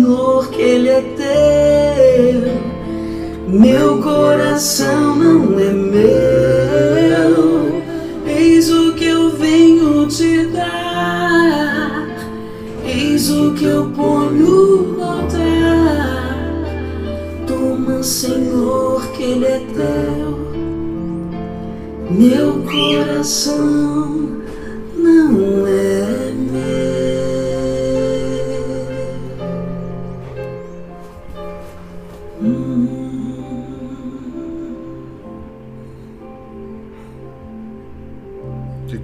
Senhor, que Ele é teu. Meu coração não é meu. Eis o que eu venho te dar. Eis o que eu ponho no altar. Toma, Senhor, que Ele é teu. Meu coração não é meu.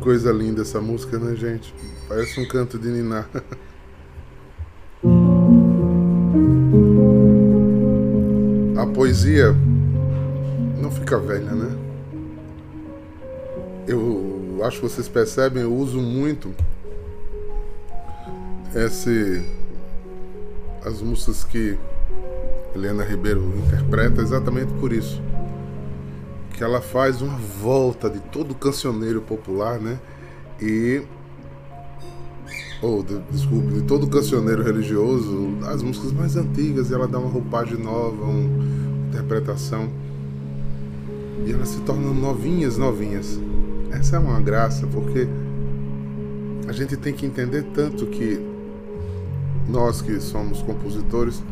Coisa linda essa música, né, gente? Parece um canto de Niná. A poesia não fica velha, né? Eu acho que vocês percebem, eu uso muito esse as músicas que Helena Ribeiro interpreta exatamente por isso. Que ela faz uma volta de todo o cancioneiro popular, né? E. Ou, de, desculpe, de todo cancioneiro religioso, as músicas mais antigas, ela dá uma roupagem nova, uma interpretação. E elas se tornam novinhas, novinhas. Essa é uma graça, porque a gente tem que entender tanto que nós que somos compositores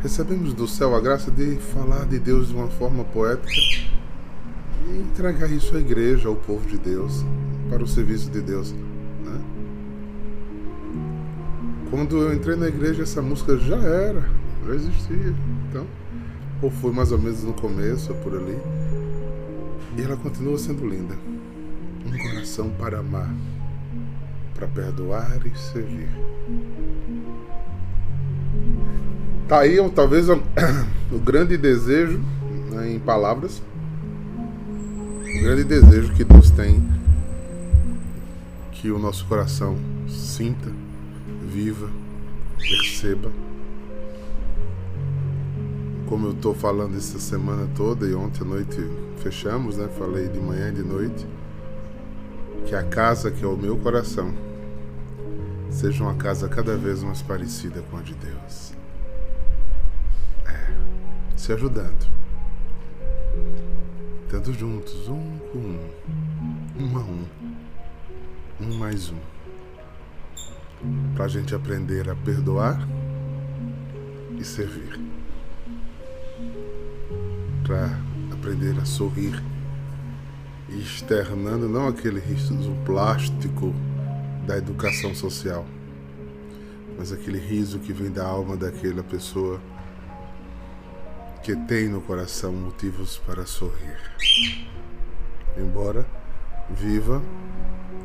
recebemos do céu a graça de falar de Deus de uma forma poética e entregar isso à igreja, ao povo de Deus, para o serviço de Deus. Né? Quando eu entrei na igreja, essa música já era, já existia. Então, ou foi mais ou menos no começo, ou por ali. E ela continua sendo linda. Um coração para amar, para perdoar e servir. Tá aí talvez o, grande desejo, né, em palavras, o grande desejo que Deus tem que o nosso coração sinta, viva, perceba. Como eu estou falando essa semana toda e ontem à noite fechamos, né? Falei de manhã e de noite. Que a casa que é o meu coração seja uma casa cada vez mais parecida com a de Deus. É, se ajudando. Tendo juntos, um com um, um a um, um mais um. Para a gente aprender a perdoar e servir. Para aprender a sorrir e externando não aquele riso plástico da educação social, mas aquele riso que vem da alma daquela pessoa que tem no coração motivos para sorrir. Embora viva,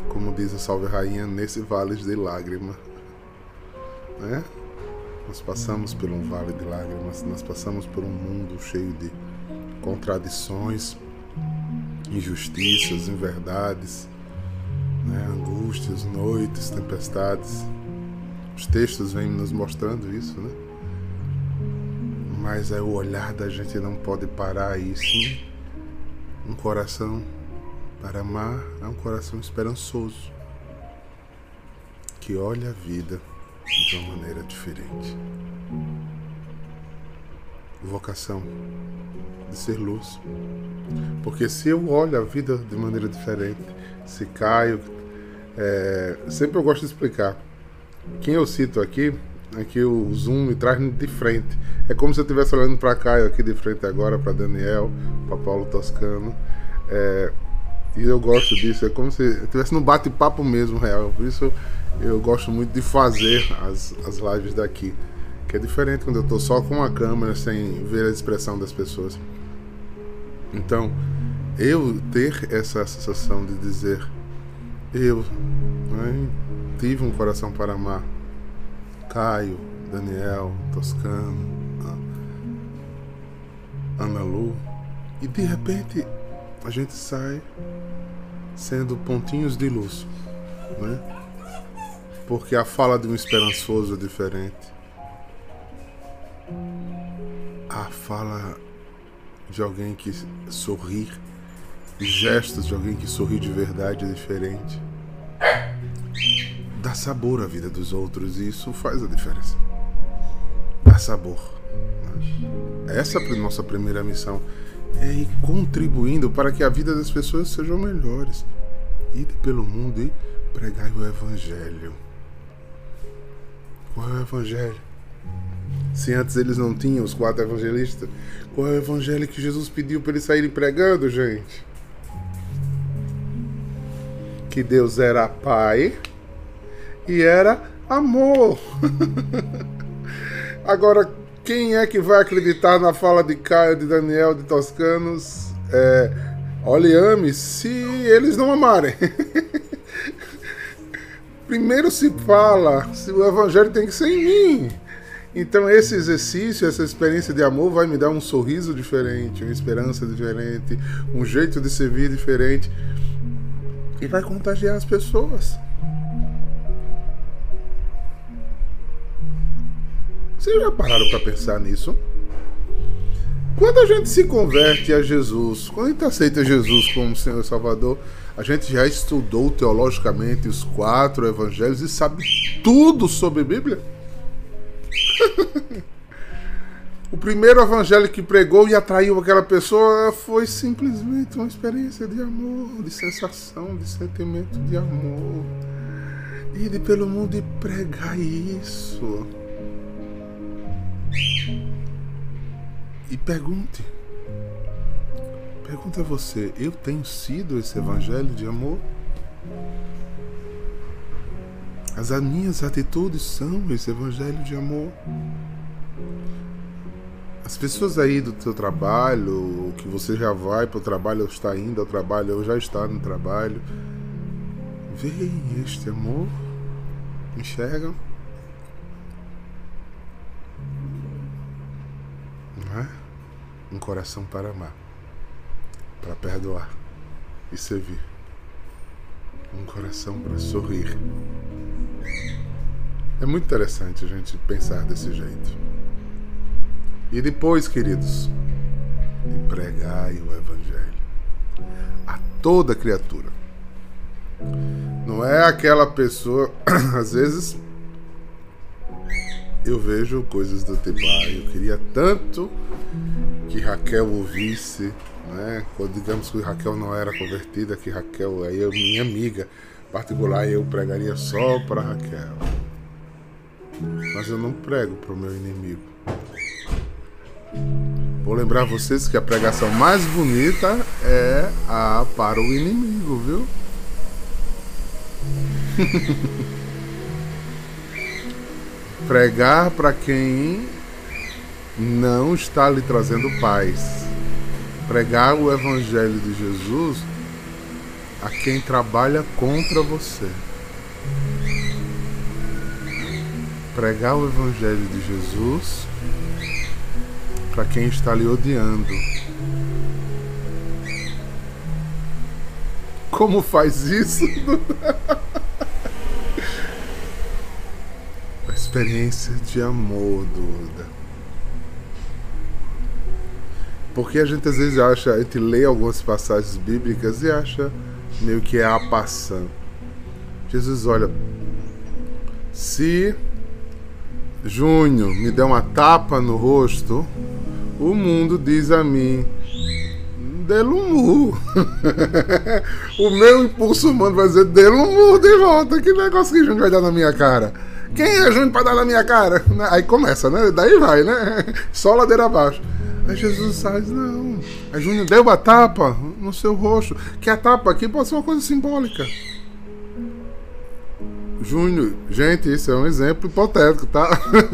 como diz a Salve Rainha, nesse vale de lágrima, né? Nós passamos por um vale de lágrimas, nós passamos por um mundo cheio de contradições, injustiças, inverdades, né? angústias, noites, tempestades. Os textos vêm nos mostrando isso, né? Mas é o olhar da gente não pode parar aí, sim. Um coração para amar é um coração esperançoso que olha a vida de uma maneira diferente. Vocação de ser luz. Porque se eu olho a vida de maneira diferente, se caio, é, sempre eu gosto de explicar. Quem eu cito aqui, aqui o zoom me traz de frente. É como se eu estivesse olhando para eu aqui de frente agora, para Daniel, para Paulo Toscano. É, e eu gosto disso, é como se eu estivesse no bate-papo mesmo, real. Por isso eu gosto muito de fazer as, as lives daqui. Que é diferente quando eu estou só com a câmera, sem ver a expressão das pessoas. Então, eu ter essa sensação de dizer, eu né, tive um coração para amar. Caio, Daniel, Toscano, Ana Lu. E de repente a gente sai sendo pontinhos de luz, né? Porque a fala de um esperançoso é diferente. A fala de alguém que sorri, gestos de alguém que sorri de verdade é diferente. Dá sabor à vida dos outros e isso faz a diferença. dar sabor. Essa é a nossa primeira missão. É ir contribuindo para que a vida das pessoas sejam melhores. Ir pelo mundo e pregar o Evangelho. Qual é o Evangelho? Se antes eles não tinham os quatro evangelistas, qual é o Evangelho que Jesus pediu para eles saírem pregando, gente? Que Deus era Pai e era amor. Agora, quem é que vai acreditar na fala de Caio, de Daniel, de Toscanos? É, olhe, ame se eles não amarem. Primeiro se fala se o evangelho tem que ser em mim. Então esse exercício, essa experiência de amor vai me dar um sorriso diferente, uma esperança diferente, um jeito de servir diferente e vai contagiar as pessoas. Vocês já pararam para pensar nisso? Quando a gente se converte a Jesus, quando a gente aceita Jesus como Senhor e Salvador, a gente já estudou teologicamente os quatro evangelhos e sabe tudo sobre Bíblia? o primeiro evangelho que pregou e atraiu aquela pessoa foi simplesmente uma experiência de amor, de sensação, de sentimento de amor. Ir pelo mundo e pregar isso. E pergunte. Pergunta a você: eu tenho sido esse evangelho de amor? As minhas atitudes são esse evangelho de amor? As pessoas aí do teu trabalho, que você já vai para o trabalho, ou está indo ao trabalho, ou já está no trabalho, veem este amor? Enxergam? Não é? Um coração para amar, para perdoar e servir, um coração para sorrir. É muito interessante a gente pensar desse jeito. E depois, queridos, pregai o Evangelho a toda criatura. Não é aquela pessoa, às vezes eu vejo coisas do tipo, ah, eu queria tanto que Raquel ouvisse, né? Digamos que Raquel não era convertida, que Raquel, aí eu, minha amiga particular, eu pregaria só para Raquel. Mas eu não prego para o meu inimigo. Vou lembrar vocês que a pregação mais bonita é a para o inimigo, viu? Pregar para quem não está lhe trazendo paz. Pregar o Evangelho de Jesus a quem trabalha contra você. Pregar o Evangelho de Jesus para quem está lhe odiando. Como faz isso? a experiência de amor, Duda. Porque a gente às vezes acha, a gente lê algumas passagens bíblicas e acha meio que é a passando. Jesus, olha, se Júnior me der uma tapa no rosto, o mundo diz a mim, Delumu. o meu impulso humano vai dizer Delumu de volta. Que negócio que Júnior vai dar na minha cara? Quem é Júnior para dar na minha cara? Aí começa, né? Daí vai, né? Só ladeira abaixo. Aí Jesus faz, não. Aí Júnior deu uma tapa no seu rosto. Que a tapa aqui pode ser uma coisa simbólica. Júnior, gente, isso é um exemplo hipotético, tá?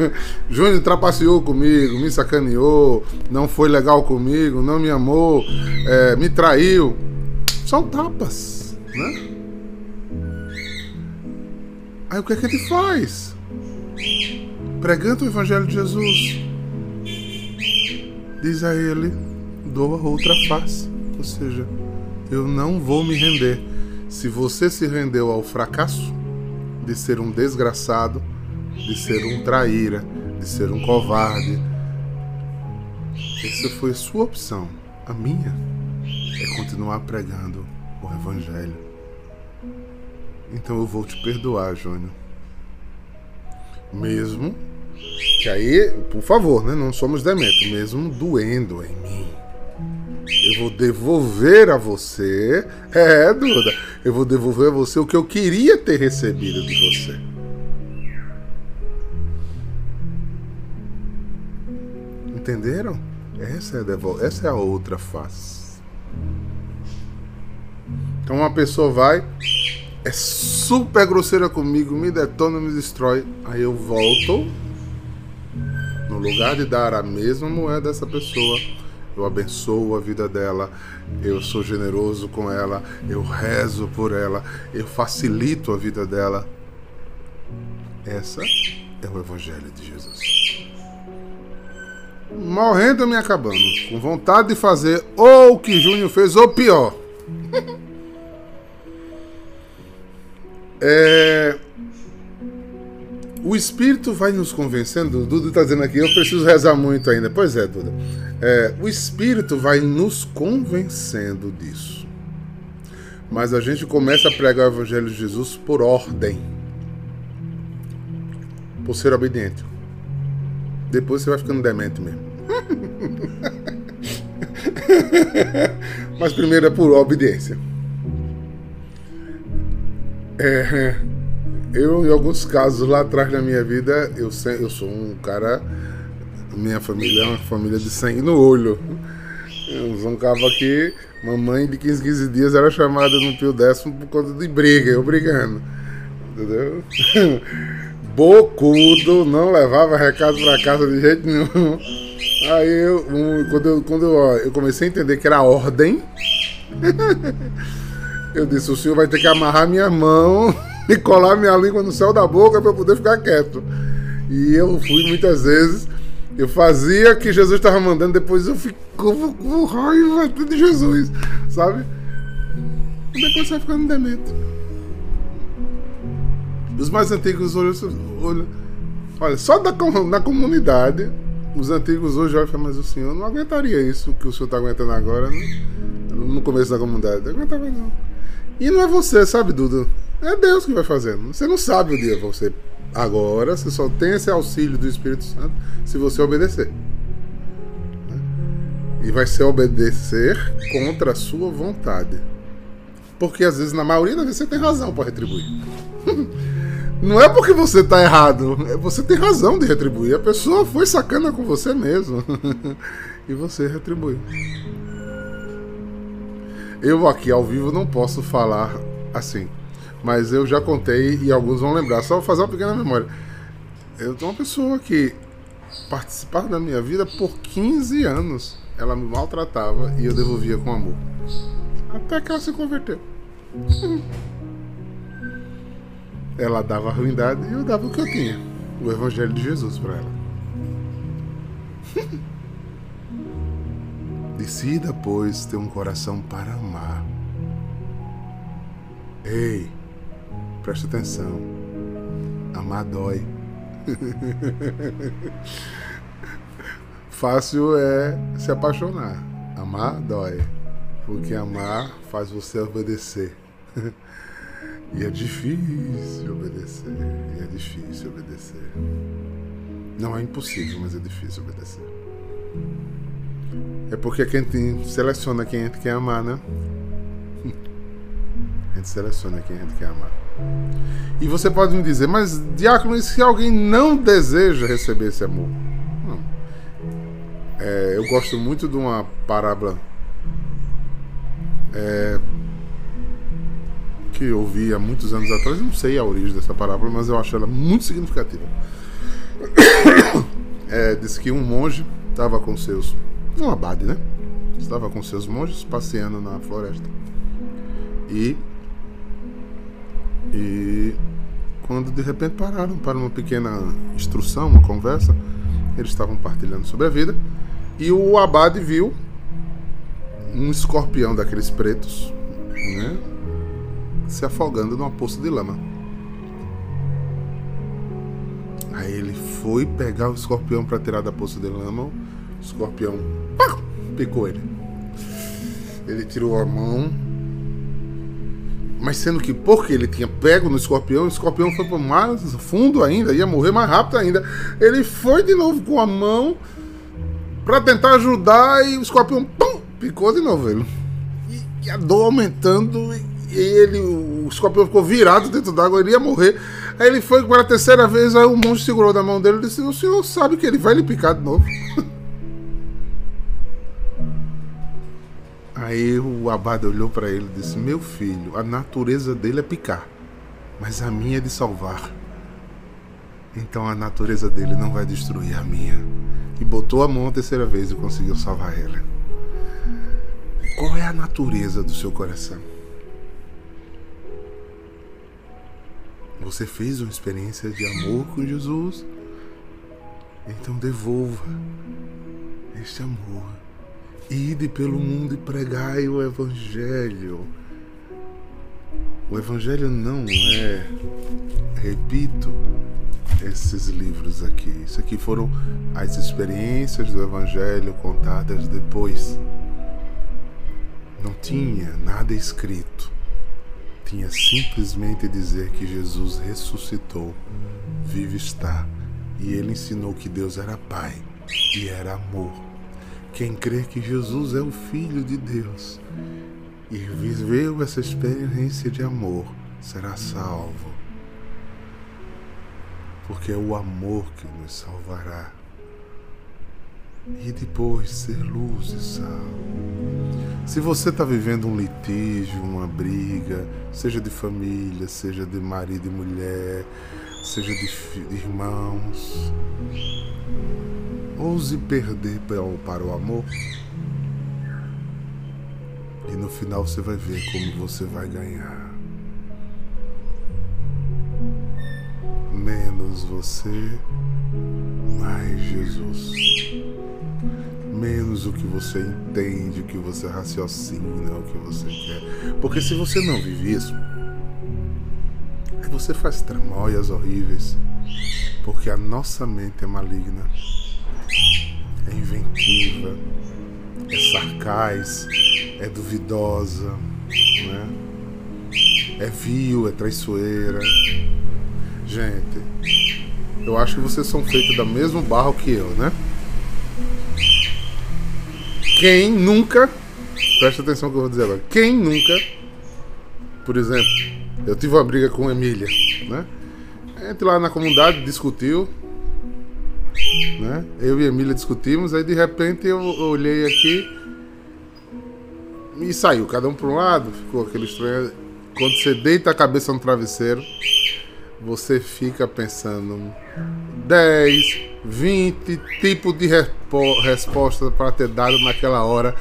Júnior trapaceou comigo, me sacaneou, não foi legal comigo, não me amou, é, me traiu. São tapas, né? Aí o que é que ele faz? Pregando o Evangelho de Jesus diz a ele: doa outra face. Ou seja, eu não vou me render. Se você se rendeu ao fracasso de ser um desgraçado, de ser um traíra, de ser um covarde, essa foi sua opção. A minha é continuar pregando o Evangelho. Então eu vou te perdoar, Júnior. Mesmo Aí, por favor, né? Não somos dementos, mesmo doendo em mim. Eu vou devolver a você. É, Duda. Eu vou devolver a você o que eu queria ter recebido de você. Entenderam? Essa é a, devol essa é a outra face. Então uma pessoa vai, é super grosseira comigo, me detona, me destrói. Aí eu volto. No lugar de dar a mesma moeda a essa pessoa, eu abençoo a vida dela, eu sou generoso com ela, eu rezo por ela, eu facilito a vida dela. Essa é o Evangelho de Jesus. Morrendo me acabando, com vontade de fazer ou o que Júnior fez, ou pior. é, o Espírito vai nos convencendo. O Duda está dizendo aqui, eu preciso rezar muito ainda. Pois é, Duda. É, o Espírito vai nos convencendo disso. Mas a gente começa a pregar o Evangelho de Jesus por ordem. Por ser obediente. Depois você vai ficando demente mesmo. Mas primeiro é por obediência. É, eu, em alguns casos lá atrás da minha vida, eu, eu sou um cara. Minha família é uma família de sangue no olho. Eu sou um cabo aqui, mamãe de 15, 15 dias era chamada no pio décimo por conta de briga, eu brigando. Entendeu? Bocudo, não levava recado pra casa de jeito nenhum. Aí eu, quando, eu, quando eu, eu comecei a entender que era ordem, eu disse: o senhor vai ter que amarrar minha mão e colar minha língua no céu da boca para poder ficar quieto. E eu fui muitas vezes, eu fazia que Jesus estava mandando, depois eu ficava com raiva de Jesus, sabe? E depois vai ficando demente. Os mais antigos olham, olham olha, só da, na comunidade, os antigos hoje olham e falam, mas o senhor não aguentaria isso que o senhor está aguentando agora, né? no começo da comunidade. Não aguentava não. E não é você, sabe, Dudu? É Deus que vai fazendo. Você não sabe o dia você agora, você só tem esse auxílio do Espírito Santo se você obedecer. E vai ser obedecer contra a sua vontade. Porque às vezes, na maioria das vezes, você tem razão para retribuir. Não é porque você está errado, é você tem razão de retribuir. A pessoa foi sacana com você mesmo. e você retribui. Eu aqui ao vivo não posso falar assim mas eu já contei e alguns vão lembrar. Só vou fazer uma pequena memória. Eu tenho uma pessoa que participava da minha vida por 15 anos. Ela me maltratava e eu devolvia com amor. Até que ela se converteu. Ela dava a ruindade e eu dava o que eu tinha. O Evangelho de Jesus para ela. Decida, pois, ter um coração para amar. Ei, Presta atenção. Amar dói. Fácil é se apaixonar. Amar dói. Porque amar faz você obedecer. E é difícil obedecer. E é difícil obedecer. Não é impossível, mas é difícil obedecer. É porque quem tem, seleciona quem gente quer amar, né? Gente seleciona quem a gente quer amar. E você pode me dizer, mas diácono, e se alguém não deseja receber esse amor? Não. É, eu gosto muito de uma parábola é, que eu ouvi há muitos anos atrás, não sei a origem dessa parábola, mas eu acho ela muito significativa. É, diz que um monge estava com seus. Um abade, né? Estava com seus monges passeando na floresta. E e quando de repente pararam para uma pequena instrução, uma conversa, eles estavam partilhando sobre a vida, e o abade viu um escorpião daqueles pretos, né, se afogando numa poça de lama. Aí ele foi pegar o escorpião para tirar da poça de lama, o escorpião picou ele. Ele tirou a mão, Mas sendo que porque ele tinha pego no escorpião, o escorpião foi para mais fundo ainda, ia morrer mais rápido ainda. Ele foi de novo com a mão para tentar ajudar e o escorpião pum, picou de novo ele. E, e a dor aumentando e ele, o escorpião ficou virado dentro d'água, ele ia morrer. Aí ele foi para a terceira vez, aí o monstro segurou na mão dele e disse: O senhor sabe que ele vai lhe picar de novo. Aí o abade olhou para ele e disse: Meu filho, a natureza dele é picar, mas a minha é de salvar. Então a natureza dele não vai destruir a minha. E botou a mão a terceira vez e conseguiu salvar ele. Qual é a natureza do seu coração? Você fez uma experiência de amor com Jesus? Então devolva este amor Ide pelo mundo e pregai o Evangelho. O Evangelho não é, repito, esses livros aqui. Isso aqui foram as experiências do Evangelho contadas depois. Não tinha nada escrito. Tinha simplesmente dizer que Jesus ressuscitou, vive está, e ele ensinou que Deus era Pai e era amor quem crê que Jesus é o Filho de Deus e viveu essa experiência de amor será salvo. Porque é o amor que nos salvará. E depois ser luz e sal. Se você está vivendo um litígio, uma briga, seja de família, seja de marido e mulher, seja de, de irmãos, Ouse perder para o amor. E no final você vai ver como você vai ganhar. Menos você, mais Jesus. Menos o que você entende, o que você raciocina, o que você quer. Porque se você não vive isso, aí você faz tramóias horríveis. Porque a nossa mente é maligna é inventiva, é sarcaz, é duvidosa, né? é vil, é traiçoeira. Gente, eu acho que vocês são feitos da mesmo barro que eu, né? Quem nunca, presta atenção no que eu vou dizer agora, quem nunca, por exemplo, eu tive uma briga com Emília, né? Entre lá na comunidade, discutiu, né? Eu e a Emília discutimos, aí de repente eu olhei aqui e saiu, cada um para um lado, ficou aquele estranho. Quando você deita a cabeça no travesseiro, você fica pensando 10, 20 tipos de respo resposta para ter dado naquela hora,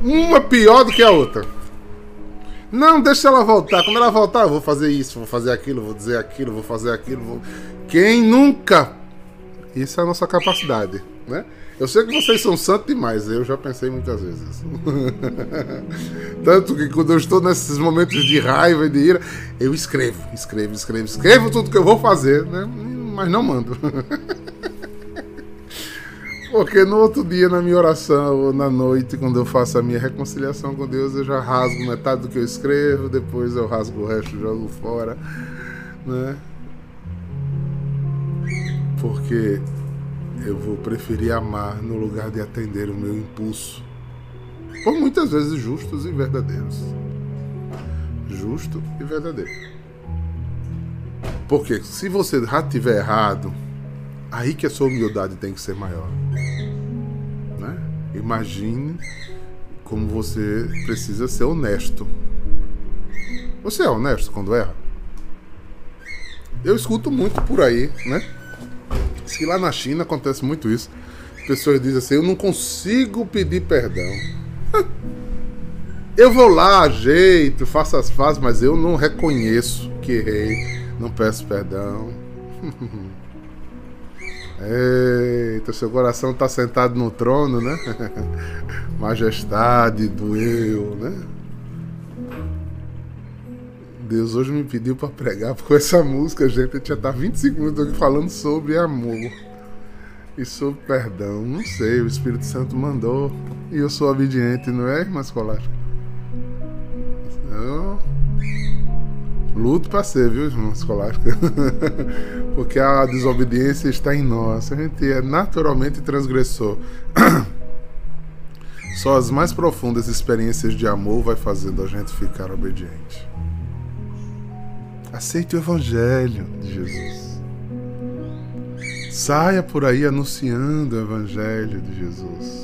uma pior do que a outra. Não, deixa ela voltar. Quando ela voltar, eu vou fazer isso, vou fazer aquilo, vou dizer aquilo, vou fazer aquilo. Vou... Quem nunca isso é a nossa capacidade, né? Eu sei que vocês são santos demais, eu já pensei muitas vezes. Tanto que quando eu estou nesses momentos de raiva e de ira, eu escrevo, escrevo, escrevo, escrevo tudo que eu vou fazer, né? Mas não mando. Porque no outro dia, na minha oração, ou na noite, quando eu faço a minha reconciliação com Deus, eu já rasgo metade do que eu escrevo, depois eu rasgo o resto jogo fora, né? Porque eu vou preferir amar no lugar de atender o meu impulso, por muitas vezes justos e verdadeiros. Justo e verdadeiro. Porque se você já tiver errado, aí que a sua humildade tem que ser maior. Né? Imagine como você precisa ser honesto. Você é honesto quando erra? Eu escuto muito por aí, né? Diz que lá na China acontece muito isso. Pessoas dizem assim: eu não consigo pedir perdão. Eu vou lá, ajeito, faço as fases, mas eu não reconheço que errei, não peço perdão. Eita, seu coração está sentado no trono, né? Majestade do eu, né? Deus hoje me pediu para pregar com essa música, gente. Eu tinha estar 20 segundos aqui falando sobre amor e sobre perdão. Não sei, o Espírito Santo mandou e eu sou obediente, não é, irmã escolar? Então, Luto para ser, viu, irmão escolástica? Porque a desobediência está em nós. A gente é naturalmente transgressor. Só as mais profundas experiências de amor vai fazendo a gente ficar obediente. Aceite o evangelho de Jesus. Saia por aí anunciando o evangelho de Jesus.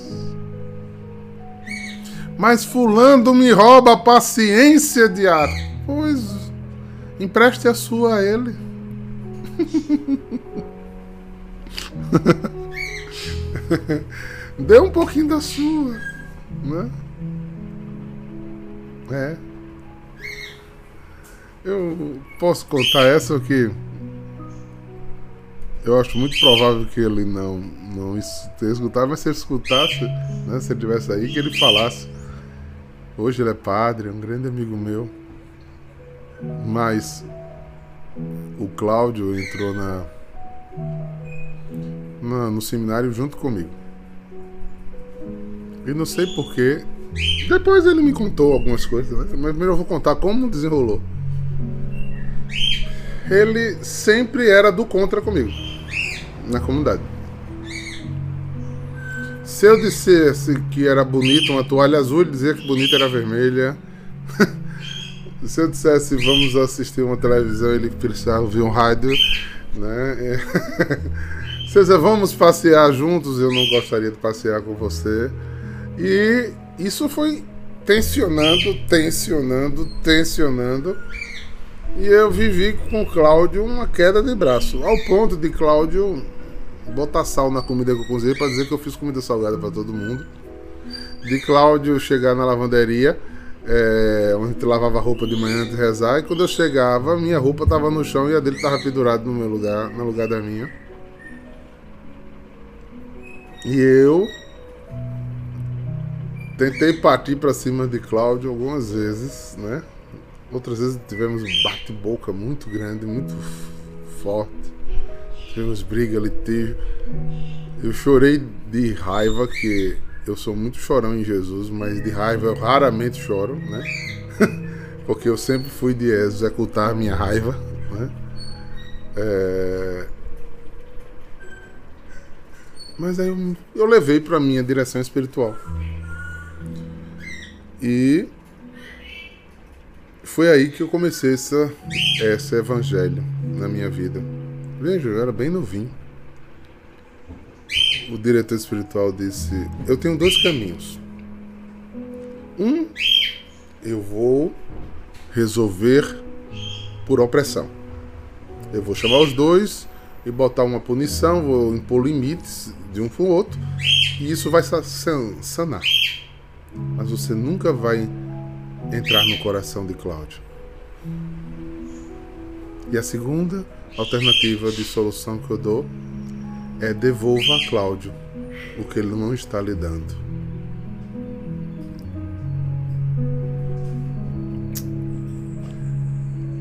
Mas fulano me rouba a paciência diária. Pois Empreste a sua a ele. Dê um pouquinho da sua, né? É. Eu posso contar essa que eu acho muito provável que ele não não tenha escutado, mas se ele escutasse, né, se ele tivesse aí, que ele falasse. Hoje ele é padre, é um grande amigo meu. Mas o Cláudio entrou na, na, no seminário junto comigo. E não sei porquê. Depois ele me contou algumas coisas, né? mas primeiro eu vou contar como desenrolou. Ele sempre era do contra comigo na comunidade. Se eu dissesse que era bonito uma toalha azul, ele dizia que bonita era vermelha. Se eu dissesse vamos assistir uma televisão, ele precisava ouvir um rádio, né? Se eu dissesse vamos passear juntos, eu não gostaria de passear com você. E isso foi tensionando, tensionando, tensionando. E eu vivi com Cláudio uma queda de braço, ao ponto de Cláudio botar sal na comida que eu cozinhei para dizer que eu fiz comida salgada para todo mundo. De Cláudio chegar na lavanderia é, onde a gente lavava roupa de manhã antes de rezar, e quando eu chegava, minha roupa estava no chão e a dele estava pendurada no meu lugar, no lugar da minha. E eu tentei partir para cima de Cláudio algumas vezes, né? Outras vezes tivemos um bate-boca muito grande, muito forte. Tivemos briga, litígio. Eu chorei de raiva que eu sou muito chorão em Jesus, mas de raiva eu raramente choro, né? Porque eu sempre fui de executar minha raiva, né? É... Mas aí eu, eu levei para minha direção espiritual. E foi aí que eu comecei essa, esse evangelho na minha vida. Veja, eu era bem novinho o diretor espiritual disse: Eu tenho dois caminhos. Um, eu vou resolver por opressão. Eu vou chamar os dois e botar uma punição, vou impor limites de um para o outro, e isso vai sanar. Mas você nunca vai entrar no coração de Cláudio. E a segunda alternativa de solução que eu dou é devolva a Cláudio o que ele não está lhe dando.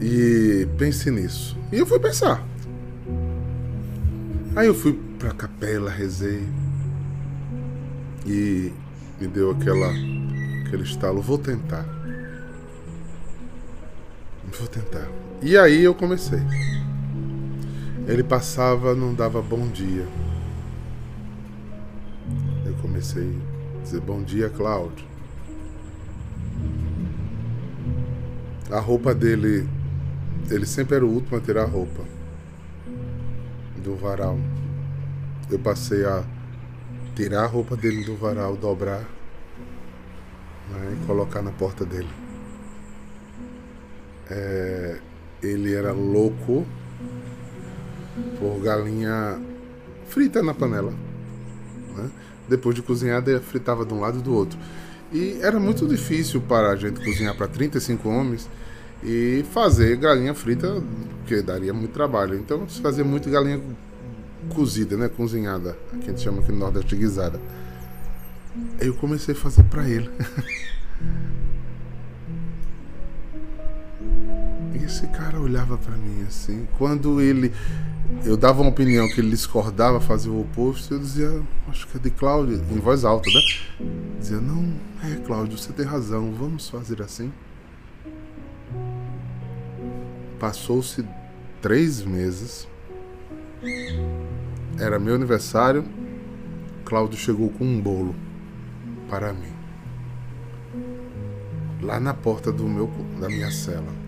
E pense nisso. E eu fui pensar. Aí eu fui pra capela, rezei. E me deu aquela aquele estalo, vou tentar. Vou tentar. E aí eu comecei. Ele passava, não dava bom dia. Eu comecei a dizer bom dia, Cláudio. A roupa dele, ele sempre era o último a tirar a roupa do varal. Eu passei a tirar a roupa dele do varal, dobrar né, e colocar na porta dele. É, ele era louco por galinha frita na panela. Né? Depois de cozinhada, fritava de um lado e do outro. E era muito difícil para a gente cozinhar para 35 homens e fazer galinha frita, porque daria muito trabalho. Então se fazia muito galinha cozida, né? Cozinhada, que a gente chama aqui no Nordeste de guisada. Aí eu comecei a fazer para ele. e esse cara olhava para mim assim. Quando ele eu dava uma opinião que ele discordava, fazia o oposto, eu dizia, acho que é de Cláudio, em voz alta, né? Dizia, não, é Cláudio, você tem razão, vamos fazer assim. Passou-se três meses. Era meu aniversário. Cláudio chegou com um bolo para mim. Lá na porta do meu, da minha cela.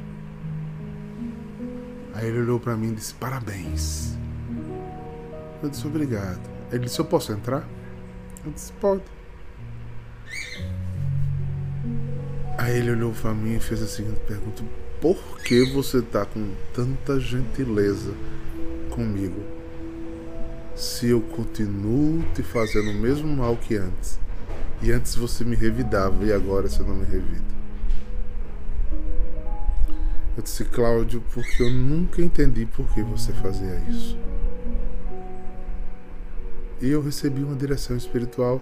Aí ele olhou para mim e disse: Parabéns. Eu disse: Obrigado. Ele disse: Eu posso entrar? Eu disse: Pode. Aí ele olhou para mim e fez a seguinte pergunta: Por que você tá com tanta gentileza comigo? Se eu continuo te fazendo o mesmo mal que antes, e antes você me revidava e agora você não me revida. Eu disse, Cláudio, porque eu nunca entendi por que você fazia isso. E eu recebi uma direção espiritual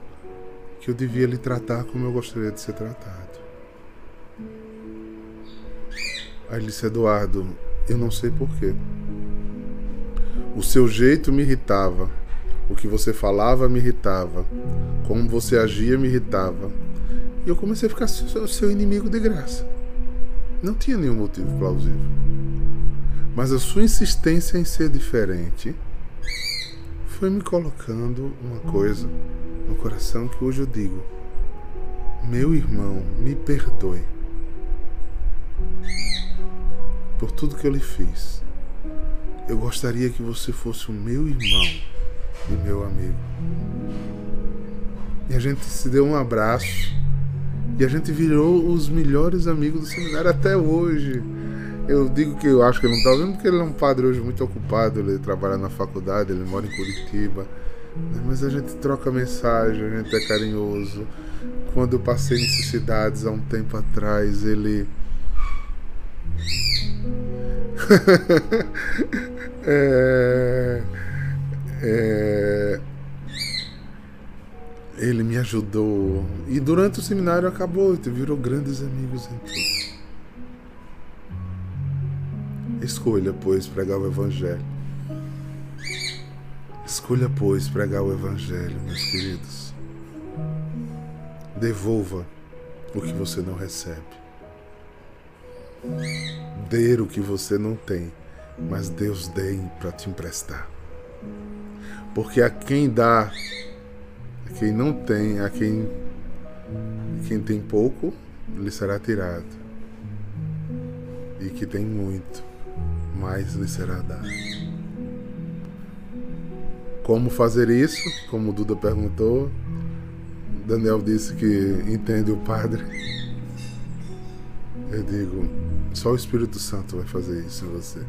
que eu devia lhe tratar como eu gostaria de ser tratado. Aí disse Eduardo, eu não sei porquê. O seu jeito me irritava. O que você falava me irritava. Como você agia me irritava. E eu comecei a ficar seu inimigo de graça. Não tinha nenhum motivo plausível. Mas a sua insistência em ser diferente foi me colocando uma coisa no coração que hoje eu digo: meu irmão, me perdoe por tudo que eu lhe fiz. Eu gostaria que você fosse o meu irmão e meu amigo. E a gente se deu um abraço e a gente virou os melhores amigos do seminário até hoje. Eu digo que eu acho que ele não está vendo porque ele é um padre hoje muito ocupado, ele trabalha na faculdade, ele mora em Curitiba. Né? Mas a gente troca mensagem, a gente é carinhoso. Quando eu passei necessidades há um tempo atrás, ele é, é, ele me ajudou. E durante o seminário acabou, virou grandes amigos em tudo. Escolha, pois, pregar o Evangelho. Escolha, pois, pregar o Evangelho, meus queridos. Devolva o que você não recebe. Dê o que você não tem, mas Deus dê para te emprestar. Porque a quem dá, quem não tem, a quem, quem tem pouco, lhe será tirado. E que tem muito, mais lhe será dado. Como fazer isso? Como Duda perguntou, Daniel disse que entende o Padre. Eu digo, só o Espírito Santo vai fazer isso em você.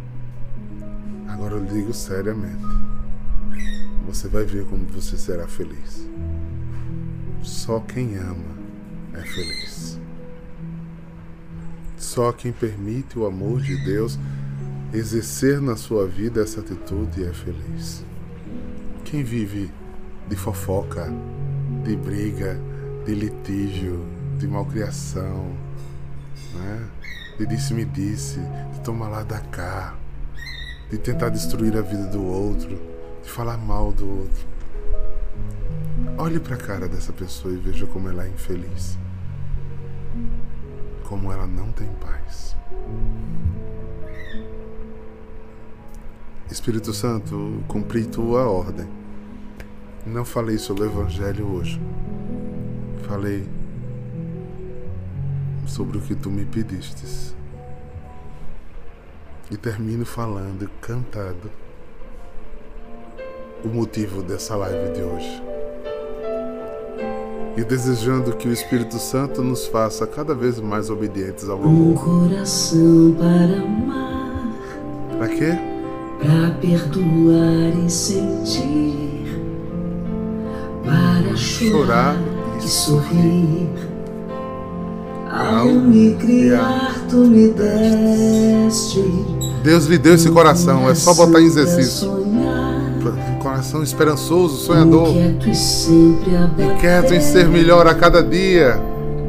Agora eu digo seriamente. Você vai ver como você será feliz. Só quem ama é feliz. Só quem permite o amor de Deus exercer na sua vida essa atitude é feliz. Quem vive de fofoca, de briga, de litígio, de malcriação, né? de disse-me disse, de tomar lá da cá, de tentar destruir a vida do outro, de falar mal do outro. Olhe para a cara dessa pessoa e veja como ela é infeliz. Como ela não tem paz. Espírito Santo, cumpri tua ordem. Não falei sobre o Evangelho hoje. Falei sobre o que tu me pedistes. E termino falando, cantado, o motivo dessa live de hoje. E desejando que o Espírito Santo nos faça cada vez mais obedientes ao amor. Um coração para amar. Para quê? Para perdoar e sentir. Para chorar, chorar e sorrir ao me criar, tu me deste. Deus lhe deu esse coração, é só botar em exercício. Coração esperançoso, sonhador. Inquieto em ser melhor a cada dia.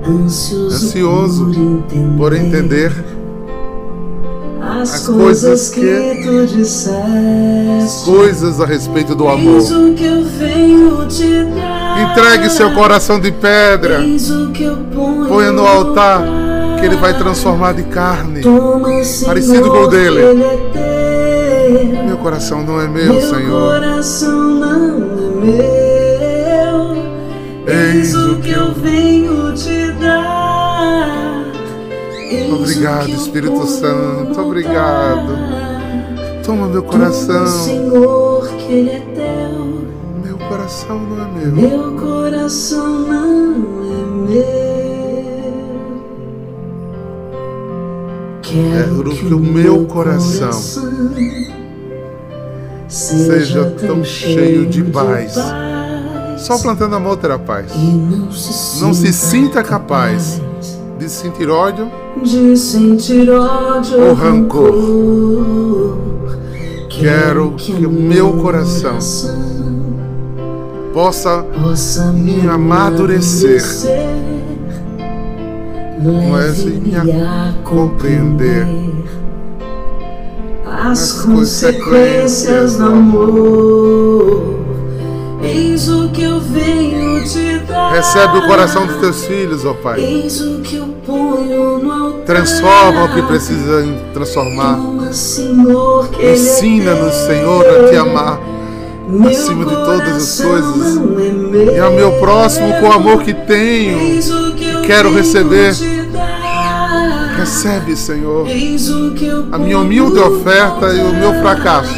Ansioso por entender as coisas que tu disseste. Coisas a respeito do amor. Entregue seu coração de pedra. Ponha no altar. que Ele vai transformar de carne. Parecido com o dele. Coração não é meu, Meu Senhor. coração não é meu. Eis o que eu venho te dar. Eis Obrigado, Espírito Santo, obrigado. Toma meu coração. Senhor, que ele é teu. Meu coração não é meu. Meu coração não é meu. Quero Quero que o meu coração seja tão cheio de paz. Só plantando amor terá paz. Não se, sinta capaz de sentir ódio de sentir ódio ou rancor. Quero que o meu coração possa me me amadurecer, a compreender compreender as as consequências do amor. Eis o que eu venho te dar. Recebe o coração dos teus filhos, ó Pai. Eis o que eu ponho no altar. Transforma o que precisa transformar. É Ensina-nos. Senhor, a te amar acima de todas as coisas. é e ao meu próximo com o amor que tenho. Quero receber. Recebe, Senhor, a minha humilde oferta e o meu fracasso.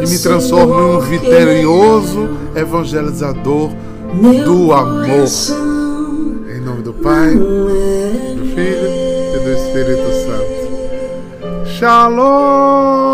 E me transforma em um vitorioso evangelizador meu do amor. Em nome do Pai, não é do Filho e do Espírito Santo. Shalom!